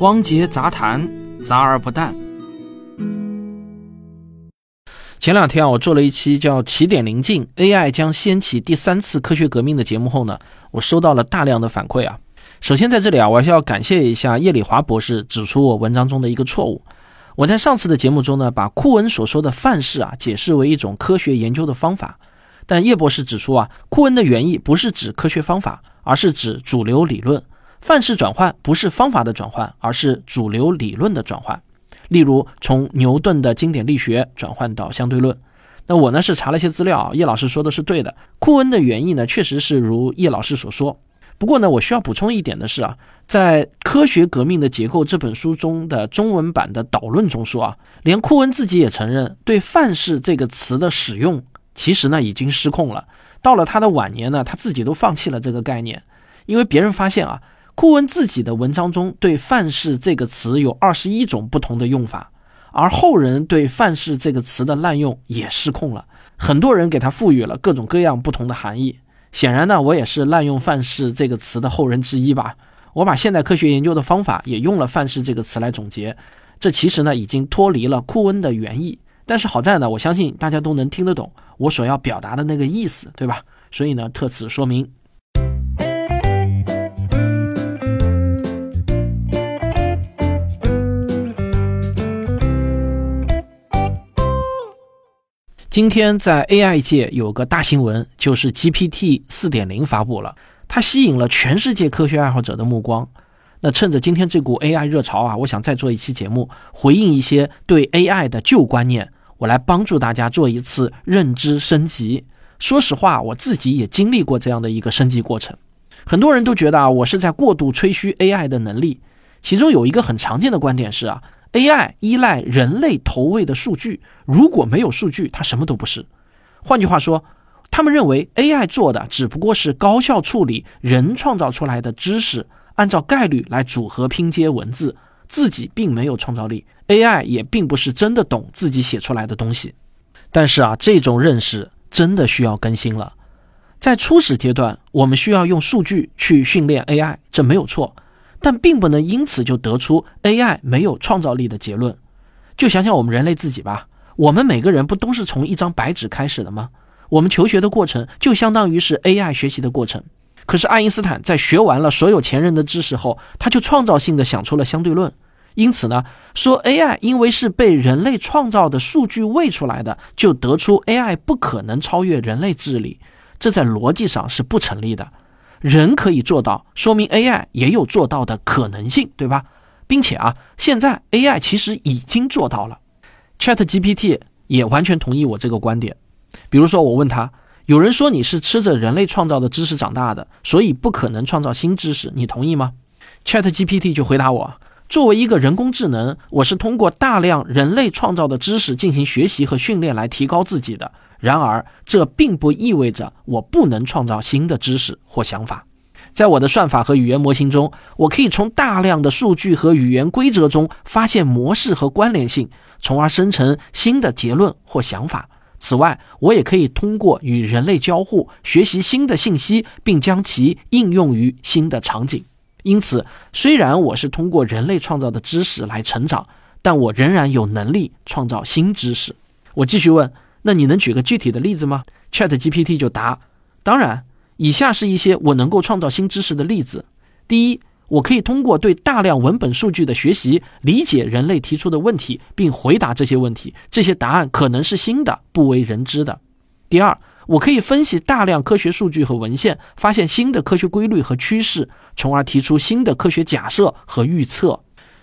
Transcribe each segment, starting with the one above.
汪杰杂谈，杂而不淡。前两天啊，我做了一期叫《起点临近，AI 将掀起第三次科学革命》的节目后呢，我收到了大量的反馈啊。首先在这里啊，我还是要感谢一下叶礼华博士指出我文章中的一个错误。我在上次的节目中呢，把库恩所说的范式啊解释为一种科学研究的方法，但叶博士指出啊，库恩的原意不是指科学方法，而是指主流理论。范式转换不是方法的转换，而是主流理论的转换。例如，从牛顿的经典力学转换到相对论。那我呢是查了一些资料，叶老师说的是对的。库恩的原意呢，确实是如叶老师所说。不过呢，我需要补充一点的是啊，在《科学革命的结构》这本书中的中文版的导论中说啊，连库恩自己也承认，对“范式”这个词的使用其实呢已经失控了。到了他的晚年呢，他自己都放弃了这个概念，因为别人发现啊，库恩自己的文章中对“范式”这个词有二十一种不同的用法，而后人对“范式”这个词的滥用也失控了，很多人给他赋予了各种各样不同的含义。显然呢，我也是滥用“范式”这个词的后人之一吧。我把现代科学研究的方法也用了“范式”这个词来总结，这其实呢已经脱离了库恩的原意。但是好在呢，我相信大家都能听得懂我所要表达的那个意思，对吧？所以呢，特此说明。今天在 AI 界有个大新闻，就是 GPT 4.0发布了，它吸引了全世界科学爱好者的目光。那趁着今天这股 AI 热潮啊，我想再做一期节目，回应一些对 AI 的旧观念，我来帮助大家做一次认知升级。说实话，我自己也经历过这样的一个升级过程。很多人都觉得啊，我是在过度吹嘘 AI 的能力，其中有一个很常见的观点是啊。AI 依赖人类投喂的数据，如果没有数据，它什么都不是。换句话说，他们认为 AI 做的只不过是高效处理人创造出来的知识，按照概率来组合拼接文字，自己并没有创造力。AI 也并不是真的懂自己写出来的东西。但是啊，这种认识真的需要更新了。在初始阶段，我们需要用数据去训练 AI，这没有错。但并不能因此就得出 AI 没有创造力的结论。就想想我们人类自己吧，我们每个人不都是从一张白纸开始的吗？我们求学的过程就相当于是 AI 学习的过程。可是爱因斯坦在学完了所有前人的知识后，他就创造性的想出了相对论。因此呢，说 AI 因为是被人类创造的数据喂出来的，就得出 AI 不可能超越人类智力，这在逻辑上是不成立的。人可以做到，说明 AI 也有做到的可能性，对吧？并且啊，现在 AI 其实已经做到了，ChatGPT 也完全同意我这个观点。比如说，我问他，有人说你是吃着人类创造的知识长大的，所以不可能创造新知识，你同意吗？ChatGPT 就回答我，作为一个人工智能，我是通过大量人类创造的知识进行学习和训练来提高自己的。然而，这并不意味着我不能创造新的知识或想法。在我的算法和语言模型中，我可以从大量的数据和语言规则中发现模式和关联性，从而生成新的结论或想法。此外，我也可以通过与人类交互，学习新的信息，并将其应用于新的场景。因此，虽然我是通过人类创造的知识来成长，但我仍然有能力创造新知识。我继续问。那你能举个具体的例子吗？Chat GPT 就答：当然，以下是一些我能够创造新知识的例子。第一，我可以通过对大量文本数据的学习，理解人类提出的问题，并回答这些问题。这些答案可能是新的、不为人知的。第二，我可以分析大量科学数据和文献，发现新的科学规律和趋势，从而提出新的科学假设和预测。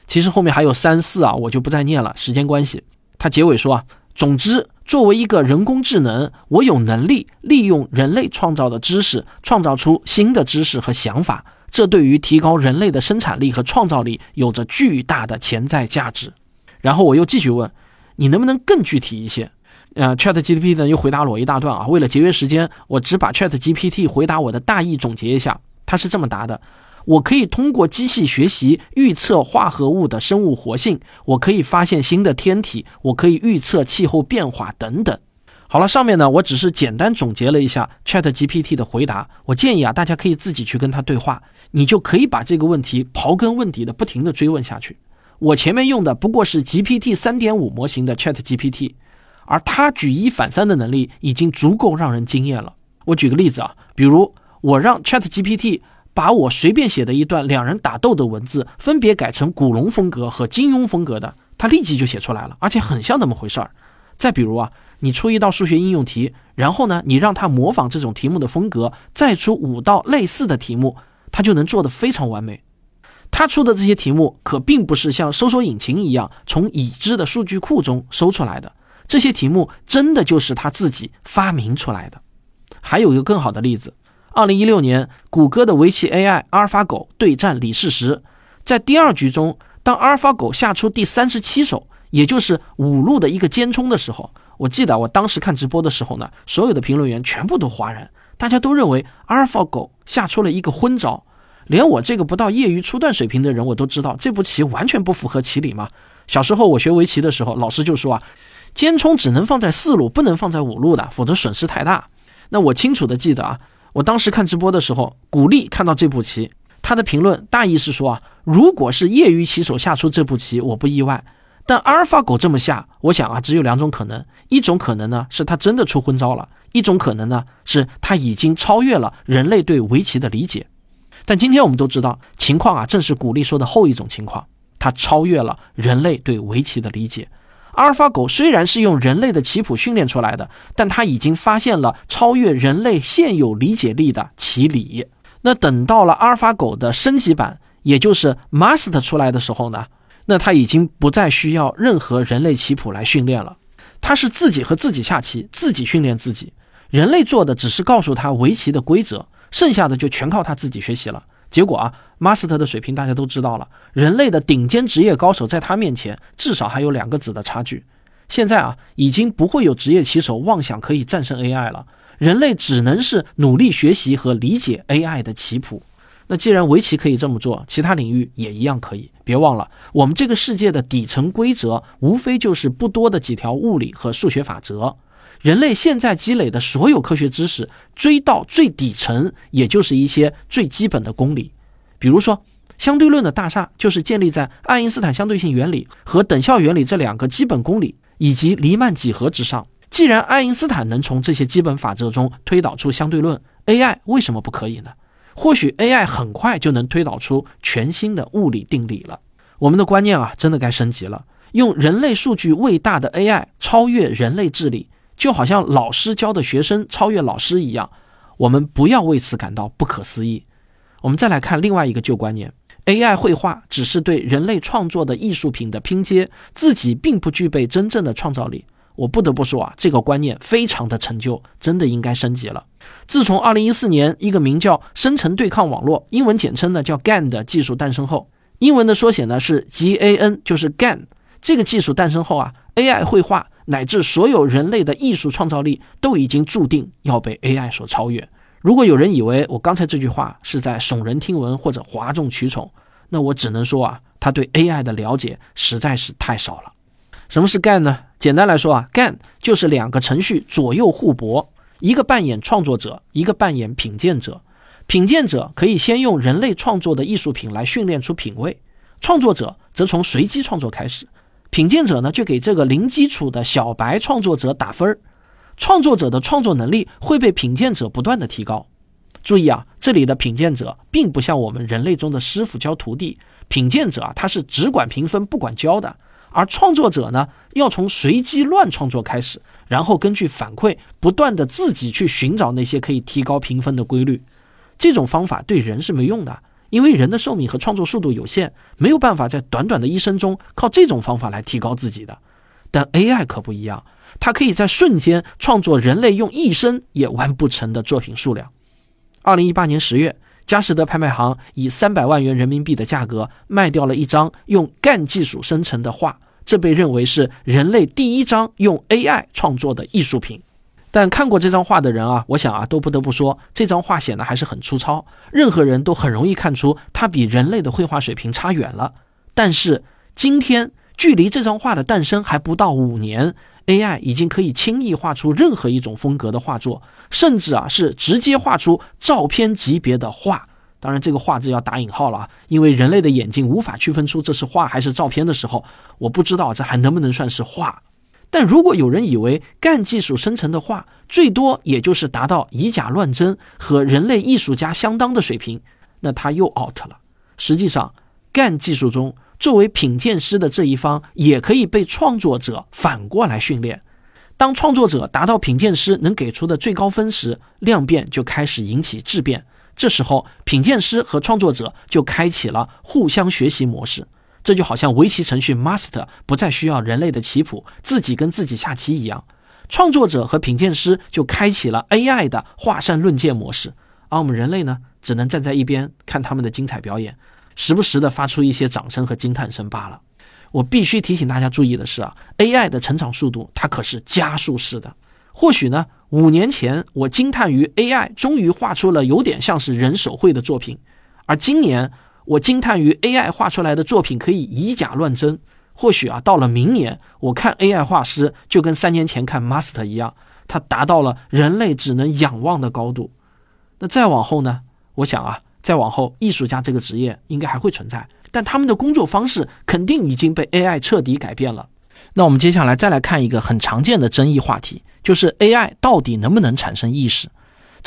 其实后面还有三四啊，我就不再念了，时间关系。他结尾说啊，总之。作为一个人工智能，我有能力利用人类创造的知识，创造出新的知识和想法。这对于提高人类的生产力和创造力有着巨大的潜在价值。然后我又继续问，你能不能更具体一些？呃，Chat GPT 呢又回答了我一大段啊。为了节约时间，我只把 Chat GPT 回答我的大意总结一下。他是这么答的。我可以通过机器学习预测化合物的生物活性，我可以发现新的天体，我可以预测气候变化等等。好了，上面呢，我只是简单总结了一下 Chat GPT 的回答。我建议啊，大家可以自己去跟他对话，你就可以把这个问题刨根问底的不停的追问下去。我前面用的不过是 GPT 三点五模型的 Chat GPT，而它举一反三的能力已经足够让人惊艳了。我举个例子啊，比如我让 Chat GPT 把我随便写的一段两人打斗的文字分别改成古龙风格和金庸风格的，他立即就写出来了，而且很像那么回事儿。再比如啊。你出一道数学应用题，然后呢，你让他模仿这种题目的风格，再出五道类似的题目，他就能做得非常完美。他出的这些题目可并不是像搜索引擎一样从已知的数据库中搜出来的，这些题目真的就是他自己发明出来的。还有一个更好的例子，二零一六年，谷歌的围棋 AI 阿尔法狗对战李世石，在第二局中，当阿尔法狗下出第三十七手，也就是五路的一个尖冲的时候。我记得我当时看直播的时候呢，所有的评论员全部都哗然，大家都认为阿尔法狗下出了一个昏招，连我这个不到业余初段水平的人，我都知道这步棋完全不符合棋理嘛。小时候我学围棋的时候，老师就说啊，尖冲只能放在四路，不能放在五路的，否则损失太大。那我清楚的记得啊，我当时看直播的时候，古力看到这步棋，他的评论大意是说啊，如果是业余棋手下出这步棋，我不意外。但阿尔法狗这么下，我想啊，只有两种可能：一种可能呢是他真的出昏招了；一种可能呢是他已经超越了人类对围棋的理解。但今天我们都知道，情况啊正是古力说的后一种情况，他超越了人类对围棋的理解。阿尔法狗虽然是用人类的棋谱训练出来的，但它已经发现了超越人类现有理解力的棋理。那等到了阿尔法狗的升级版，也就是 Master 出来的时候呢？那他已经不再需要任何人类棋谱来训练了，他是自己和自己下棋，自己训练自己。人类做的只是告诉他围棋的规则，剩下的就全靠他自己学习了。结果啊，Master 的水平大家都知道了，人类的顶尖职业高手在他面前至少还有两个子的差距。现在啊，已经不会有职业棋手妄想可以战胜 AI 了，人类只能是努力学习和理解 AI 的棋谱。那既然围棋可以这么做，其他领域也一样可以。别忘了，我们这个世界的底层规则无非就是不多的几条物理和数学法则。人类现在积累的所有科学知识，追到最底层，也就是一些最基本的公理。比如说，相对论的大厦就是建立在爱因斯坦相对性原理和等效原理这两个基本公理以及黎曼几何之上。既然爱因斯坦能从这些基本法则中推导出相对论，AI 为什么不可以呢？或许 AI 很快就能推导出全新的物理定理了。我们的观念啊，真的该升级了。用人类数据喂大的 AI 超越人类智力，就好像老师教的学生超越老师一样。我们不要为此感到不可思议。我们再来看另外一个旧观念：AI 绘画只是对人类创作的艺术品的拼接，自己并不具备真正的创造力。我不得不说啊，这个观念非常的陈旧，真的应该升级了。自从二零一四年一个名叫生成对抗网络（英文简称呢叫 GAN） 的技术诞生后，英文的缩写呢是 GAN，就是 GAN。这个技术诞生后啊，AI 绘画乃至所有人类的艺术创造力都已经注定要被 AI 所超越。如果有人以为我刚才这句话是在耸人听闻或者哗众取宠，那我只能说啊，他对 AI 的了解实在是太少了。什么是 GAN 呢？简单来说啊，GAN 就是两个程序左右互搏，一个扮演创作者，一个扮演品鉴者。品鉴者可以先用人类创作的艺术品来训练出品味，创作者则从随机创作开始。品鉴者呢，就给这个零基础的小白创作者打分儿。创作者的创作能力会被品鉴者不断的提高。注意啊，这里的品鉴者并不像我们人类中的师傅教徒弟，品鉴者啊，他是只管评分不管教的。而创作者呢，要从随机乱创作开始，然后根据反馈，不断的自己去寻找那些可以提高评分的规律。这种方法对人是没用的，因为人的寿命和创作速度有限，没有办法在短短的一生中靠这种方法来提高自己的。但 AI 可不一样，它可以在瞬间创作人类用一生也完不成的作品数量。二零一八年十月。佳士得拍卖行以三百万元人民币的价格卖掉了一张用 GAN 技术生成的画，这被认为是人类第一张用 AI 创作的艺术品。但看过这张画的人啊，我想啊，都不得不说这张画显得还是很粗糙，任何人都很容易看出它比人类的绘画水平差远了。但是今天距离这张画的诞生还不到五年 AI 已经可以轻易画出任何一种风格的画作，甚至啊是直接画出照片级别的画。当然，这个“画”字要打引号了啊，因为人类的眼睛无法区分出这是画还是照片的时候，我不知道这还能不能算是画。但如果有人以为干技术生成的画最多也就是达到以假乱真和人类艺术家相当的水平，那他又 out 了。实际上，干技术中作为品鉴师的这一方也可以被创作者反过来训练。当创作者达到品鉴师能给出的最高分时，量变就开始引起质变。这时候，品鉴师和创作者就开启了互相学习模式。这就好像围棋程序 master 不再需要人类的棋谱，自己跟自己下棋一样。创作者和品鉴师就开启了 AI 的画山论剑模式，而我们人类呢，只能站在一边看他们的精彩表演，时不时的发出一些掌声和惊叹声罢了。我必须提醒大家注意的是啊，AI 的成长速度它可是加速式的。或许呢，五年前我惊叹于 AI 终于画出了有点像是人手绘的作品，而今年我惊叹于 AI 画出来的作品可以以假乱真。或许啊，到了明年，我看 AI 画师就跟三年前看 Master 一样，它达到了人类只能仰望的高度。那再往后呢？我想啊，再往后，艺术家这个职业应该还会存在，但他们的工作方式肯定已经被 AI 彻底改变了。那我们接下来再来看一个很常见的争议话题，就是 AI 到底能不能产生意识？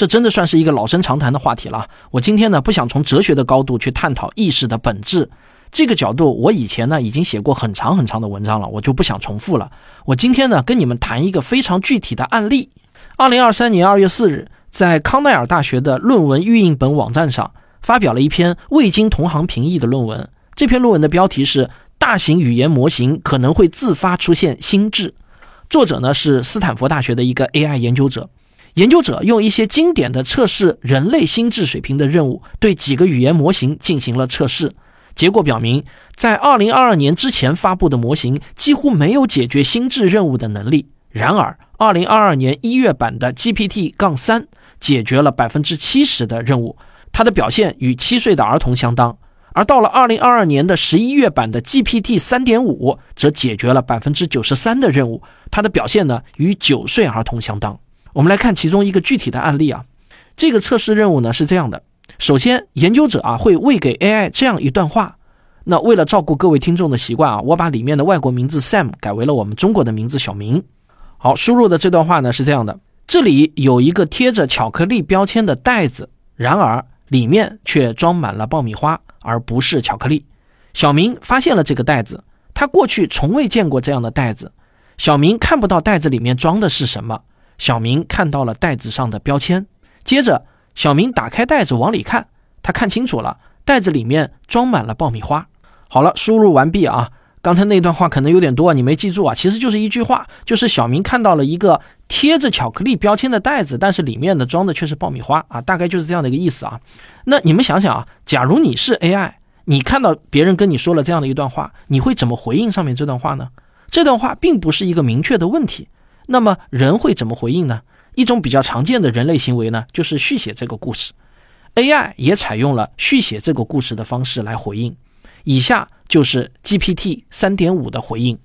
这真的算是一个老生常谈的话题了。我今天呢，不想从哲学的高度去探讨意识的本质。这个角度，我以前呢已经写过很长很长的文章了，我就不想重复了。我今天呢跟你们谈一个非常具体的案例。二零二三年二月四日，在康奈尔大学的论文预印本网站上发表了一篇未经同行评议的论文。这篇论文的标题是《大型语言模型可能会自发出现心智》，作者呢是斯坦福大学的一个 AI 研究者。研究者用一些经典的测试人类心智水平的任务，对几个语言模型进行了测试。结果表明，在2022年之前发布的模型几乎没有解决心智任务的能力。然而，2022年一月版的 GPT 杠3解决了百分之七十的任务，它的表现与七岁的儿童相当。而到了2022年的十一月版的 GPT-3.5 则解决了百分之九十三的任务，它的表现呢与九岁儿童相当。我们来看其中一个具体的案例啊，这个测试任务呢是这样的。首先，研究者啊会喂给 AI 这样一段话。那为了照顾各位听众的习惯啊，我把里面的外国名字 Sam 改为了我们中国的名字小明。好，输入的这段话呢是这样的：这里有一个贴着巧克力标签的袋子，然而里面却装满了爆米花，而不是巧克力。小明发现了这个袋子，他过去从未见过这样的袋子。小明看不到袋子里面装的是什么，小明看到了袋子上的标签。接着。小明打开袋子往里看，他看清楚了，袋子里面装满了爆米花。好了，输入完毕啊！刚才那段话可能有点多，你没记住啊？其实就是一句话，就是小明看到了一个贴着巧克力标签的袋子，但是里面的装的却是爆米花啊，大概就是这样的一个意思啊。那你们想想啊，假如你是 AI，你看到别人跟你说了这样的一段话，你会怎么回应上面这段话呢？这段话并不是一个明确的问题，那么人会怎么回应呢？一种比较常见的人类行为呢，就是续写这个故事。AI 也采用了续写这个故事的方式来回应。以下就是 GPT 3.5的回应。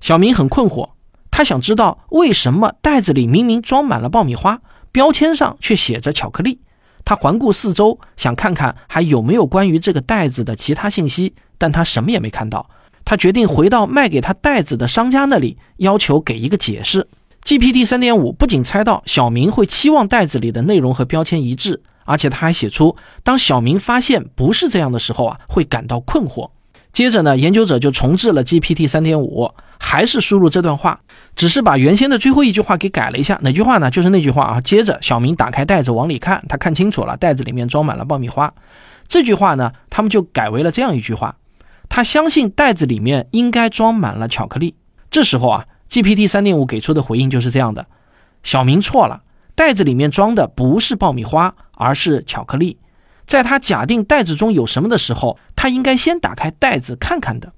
小明很困惑，他想知道为什么袋子里明明装满了爆米花，标签上却写着巧克力。他环顾四周，想看看还有没有关于这个袋子的其他信息，但他什么也没看到。他决定回到卖给他袋子的商家那里，要求给一个解释。GPT 三点五不仅猜到小明会期望袋子里的内容和标签一致，而且他还写出当小明发现不是这样的时候啊，会感到困惑。接着呢，研究者就重置了 GPT 三点五，还是输入这段话，只是把原先的最后一句话给改了一下。哪句话呢？就是那句话啊。接着，小明打开袋子往里看，他看清楚了，袋子里面装满了爆米花。这句话呢，他们就改为了这样一句话：他相信袋子里面应该装满了巧克力。这时候啊。GPT 三点五给出的回应就是这样的：小明错了，袋子里面装的不是爆米花，而是巧克力。在他假定袋子中有什么的时候，他应该先打开袋子看看的。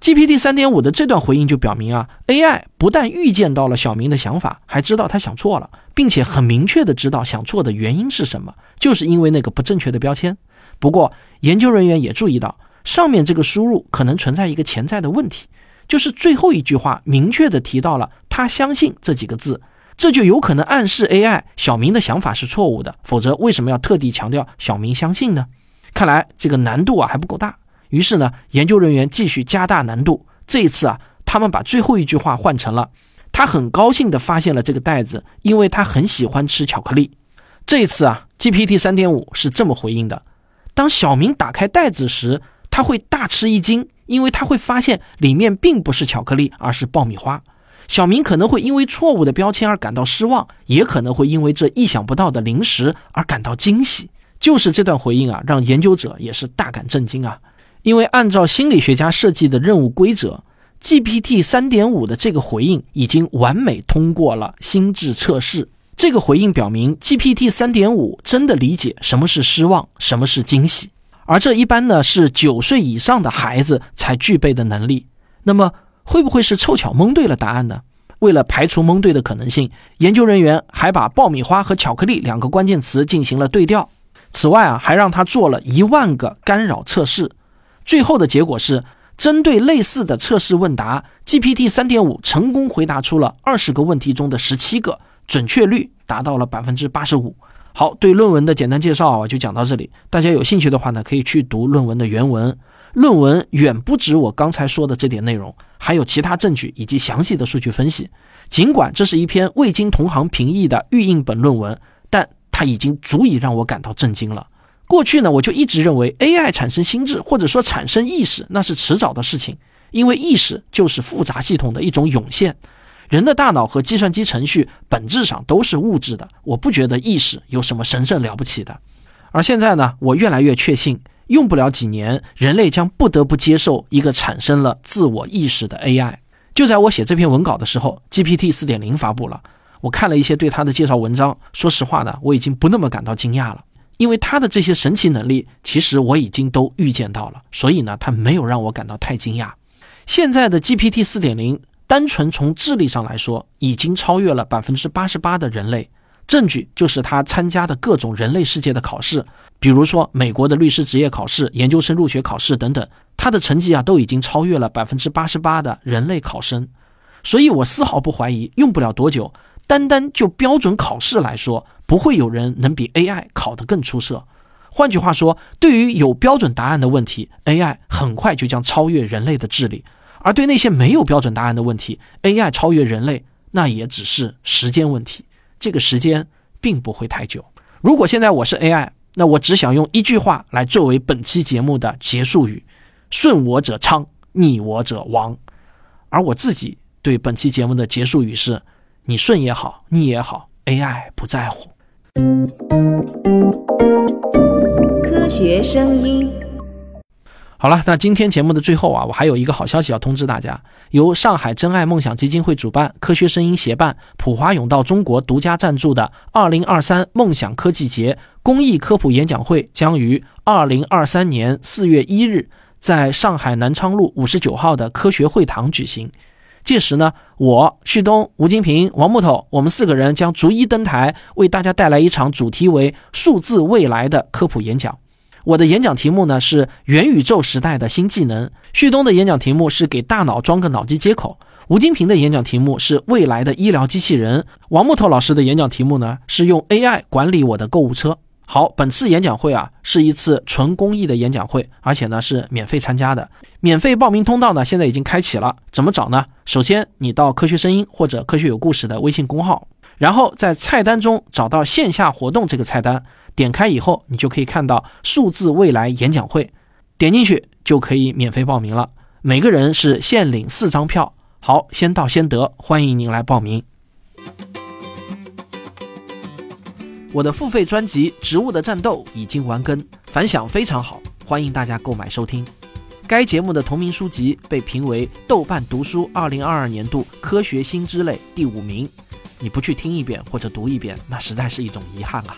GPT 三点五的这段回应就表明啊，AI 不但预见到了小明的想法，还知道他想错了，并且很明确的知道想错的原因是什么，就是因为那个不正确的标签。不过，研究人员也注意到，上面这个输入可能存在一个潜在的问题。就是最后一句话明确的提到了，他相信这几个字，这就有可能暗示 AI 小明的想法是错误的。否则，为什么要特地强调小明相信呢？看来这个难度啊还不够大。于是呢，研究人员继续加大难度。这一次啊，他们把最后一句话换成了：“他很高兴地发现了这个袋子，因为他很喜欢吃巧克力。”这一次啊，GPT 三点五是这么回应的：当小明打开袋子时，他会大吃一惊，因为他会发现里面并不是巧克力，而是爆米花。小明可能会因为错误的标签而感到失望，也可能会因为这意想不到的零食而感到惊喜。就是这段回应啊，让研究者也是大感震惊啊！因为按照心理学家设计的任务规则，GPT 三点五的这个回应已经完美通过了心智测试。这个回应表明，GPT 三点五真的理解什么是失望，什么是惊喜。而这一般呢是九岁以上的孩子才具备的能力。那么会不会是凑巧蒙对了答案呢？为了排除蒙对的可能性，研究人员还把爆米花和巧克力两个关键词进行了对调。此外啊，还让他做了一万个干扰测试。最后的结果是，针对类似的测试问答，GPT 三点五成功回答出了二十个问题中的十七个，准确率达到了百分之八十五。好，对论文的简单介绍啊，就讲到这里。大家有兴趣的话呢，可以去读论文的原文。论文远不止我刚才说的这点内容，还有其他证据以及详细的数据分析。尽管这是一篇未经同行评议的预印本论文，但它已经足以让我感到震惊了。过去呢，我就一直认为 AI 产生心智或者说产生意识，那是迟早的事情，因为意识就是复杂系统的一种涌现。人的大脑和计算机程序本质上都是物质的，我不觉得意识有什么神圣了不起的。而现在呢，我越来越确信，用不了几年，人类将不得不接受一个产生了自我意识的 AI。就在我写这篇文稿的时候，GPT 四点零发布了。我看了一些对它的介绍文章，说实话呢，我已经不那么感到惊讶了，因为它的这些神奇能力，其实我已经都预见到了，所以呢，它没有让我感到太惊讶。现在的 GPT 四点零。单纯从智力上来说，已经超越了百分之八十八的人类。证据就是他参加的各种人类世界的考试，比如说美国的律师职业考试、研究生入学考试等等，他的成绩啊都已经超越了百分之八十八的人类考生。所以我丝毫不怀疑，用不了多久，单单就标准考试来说，不会有人能比 AI 考得更出色。换句话说，对于有标准答案的问题，AI 很快就将超越人类的智力。而对那些没有标准答案的问题，AI 超越人类，那也只是时间问题。这个时间并不会太久。如果现在我是 AI，那我只想用一句话来作为本期节目的结束语：顺我者昌，逆我者亡。而我自己对本期节目的结束语是：你顺也好，逆也好，AI 不在乎。科学声音。好了，那今天节目的最后啊，我还有一个好消息要通知大家：由上海真爱梦想基金会主办、科学声音协办、普华永道中国独家赞助的2023梦想科技节公益科普演讲会，将于2023年4月1日在上海南昌路59号的科学会堂举行。届时呢，我旭东、吴金平、王木头，我们四个人将逐一登台，为大家带来一场主题为“数字未来”的科普演讲。我的演讲题目呢是元宇宙时代的新技能，旭东的演讲题目是给大脑装个脑机接口，吴金平的演讲题目是未来的医疗机器人，王木头老师的演讲题目呢是用 AI 管理我的购物车。好，本次演讲会啊是一次纯公益的演讲会，而且呢是免费参加的，免费报名通道呢现在已经开启了，怎么找呢？首先你到科学声音或者科学有故事的微信公号，然后在菜单中找到线下活动这个菜单。点开以后，你就可以看到数字未来演讲会，点进去就可以免费报名了。每个人是限领四张票。好，先到先得，欢迎您来报名。我的付费专辑《植物的战斗》已经完更，反响非常好，欢迎大家购买收听。该节目的同名书籍被评为豆瓣读书二零二二年度科学新知类第五名。你不去听一遍或者读一遍，那实在是一种遗憾啊。